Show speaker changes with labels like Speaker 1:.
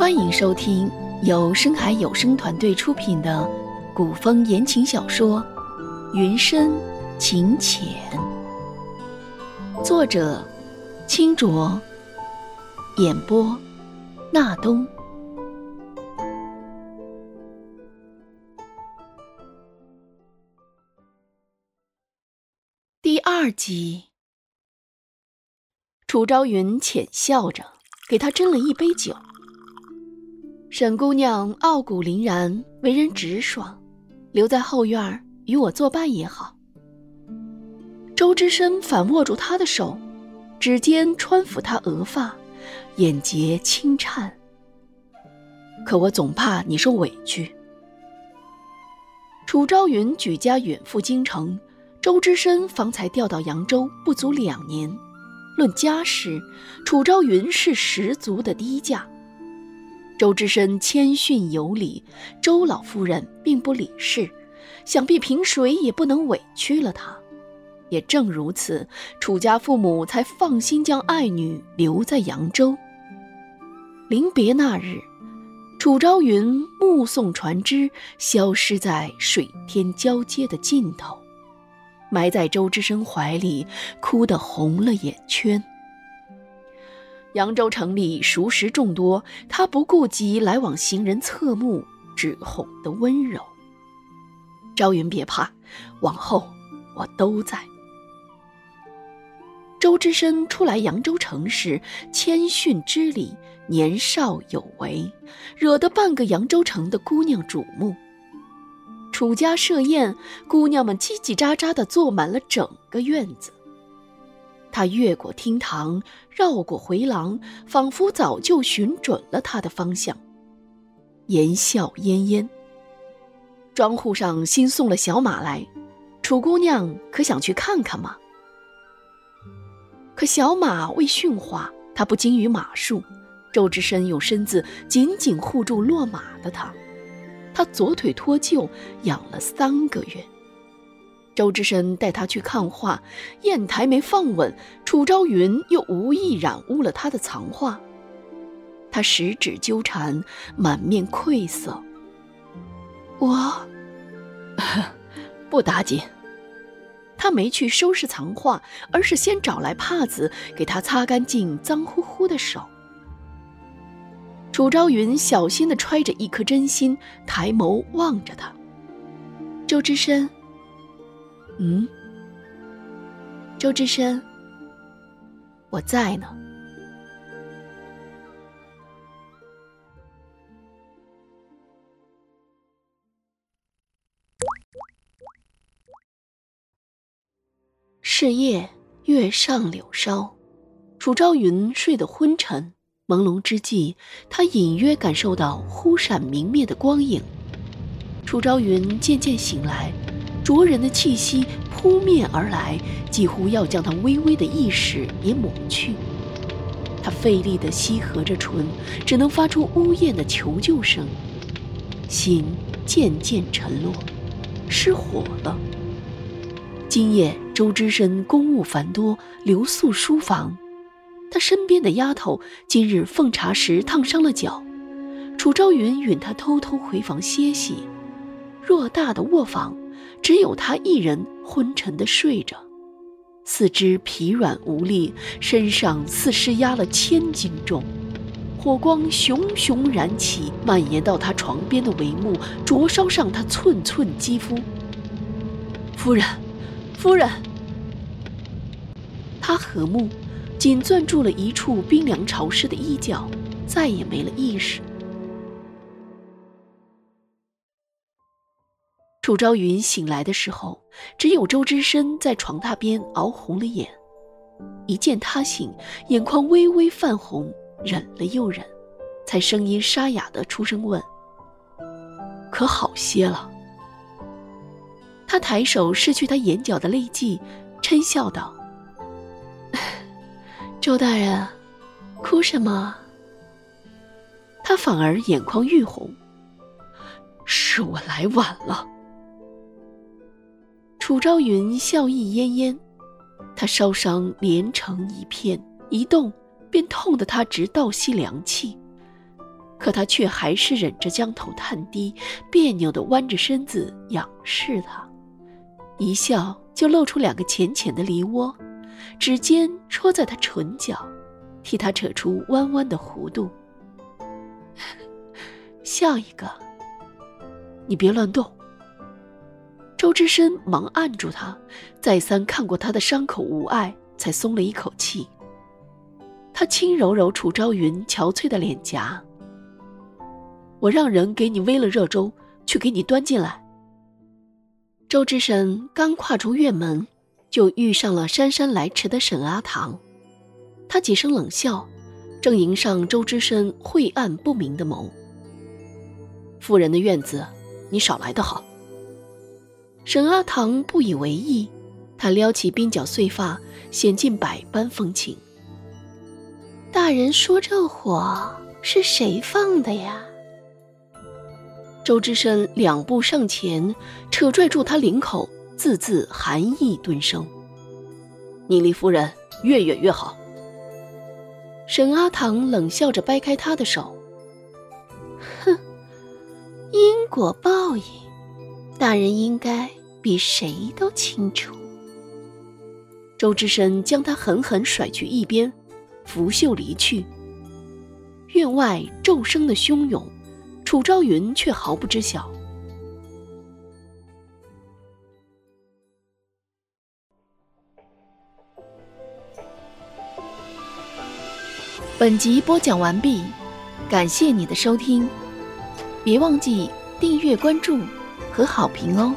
Speaker 1: 欢迎收听由深海有声团队出品的古风言情小说《云深情浅》，作者：清浊，演播：纳东。第二集，楚昭云浅笑着给他斟了一杯酒。沈姑娘傲骨凛然，为人直爽，留在后院与我作伴也好。周之深反握住她的手，指尖穿抚她额发，眼睫轻颤。可我总怕你受委屈。楚昭云举家远赴京城，周之深方才调到扬州，不足两年。论家世，楚昭云是十足的低价。周之深谦逊有礼，周老夫人并不理事，想必凭谁也不能委屈了他。也正如此，楚家父母才放心将爱女留在扬州。临别那日，楚昭云目送船只消失在水天交接的尽头，埋在周之深怀里，哭得红了眼圈。扬州城里熟识众多，他不顾及来往行人侧目只哄的温柔。朝云别怕，往后我都在。周之深初来扬州城时，谦逊之礼，年少有为，惹得半个扬州城的姑娘瞩目。楚家设宴，姑娘们叽叽喳喳地坐满了整个院子。他越过厅堂，绕过回廊，仿佛早就寻准了他的方向。言笑晏晏。庄户上新送了小马来，楚姑娘可想去看看吗？可小马未驯化，他不精于马术。周之深用身子紧紧护住落马的他，他左腿脱臼，养了三个月。周之深带他去看画，砚台没放稳，楚昭云又无意染污了他的藏画。他十指纠缠，满面愧色。我 不打紧。他没去收拾藏画，而是先找来帕子给他擦干净脏乎乎的手。楚昭云小心地揣着一颗真心，抬眸望着他。周之深。嗯，周之深，我在呢。是夜，月上柳梢，楚昭云睡得昏沉，朦胧之际，他隐约感受到忽闪明灭的光影。楚昭云渐渐醒来。灼人的气息扑面而来，几乎要将他微微的意识也抹去。他费力地吸合着唇，只能发出呜咽的求救声。心渐渐沉落，失火了。今夜周知深公务繁多，留宿书房。他身边的丫头今日奉茶时烫伤了脚，楚昭云允他偷偷回房歇息。偌大的卧房。只有他一人昏沉地睡着，四肢疲软无力，身上似施压了千斤重。火光熊熊燃起，蔓延到他床边的帷幕，灼烧上他寸寸肌肤。夫人，夫人！他阖目，紧攥住了一处冰凉潮湿的衣角，再也没了意识。楚昭云醒来的时候，只有周之深在床榻边熬红了眼。一见他醒，眼眶微微泛红，忍了又忍，才声音沙哑的出声问：“可好些了？”他抬手拭去他眼角的泪迹，嗔笑道：“周大人，哭什么？”他反而眼眶愈红：“是我来晚了。”楚昭云笑意嫣嫣，他烧伤连成一片，一动便痛得他直倒吸凉气。可他却还是忍着将头探低，别扭地弯着身子仰视他，一笑就露出两个浅浅的梨窝，指尖戳在他唇角，替他扯出弯弯的弧度。笑一个，你别乱动。周之深忙按住他，再三看过他的伤口无碍，才松了一口气。他轻揉揉楚朝云憔悴的脸颊。我让人给你煨了热粥，去给你端进来。周之深刚跨出院门，就遇上了姗姗来迟的沈阿棠。他几声冷笑，正迎上周之深晦暗不明的眸。夫人的院子，你少来的好。沈阿棠不以为意，他撩起鬓角碎发，显尽百般风情。大人说这火是谁放的呀？周之深两步上前，扯拽住他领口，字字含义顿生。你离夫人越远越好。沈阿棠冷笑着掰开他的手，哼，因果报应，大人应该比谁都清楚。周之深将他狠狠甩去一边，拂袖离去。院外骤声的汹涌。楚昭云却毫不知晓。本集播讲完毕，感谢你的收听，别忘记订阅、关注和好评哦。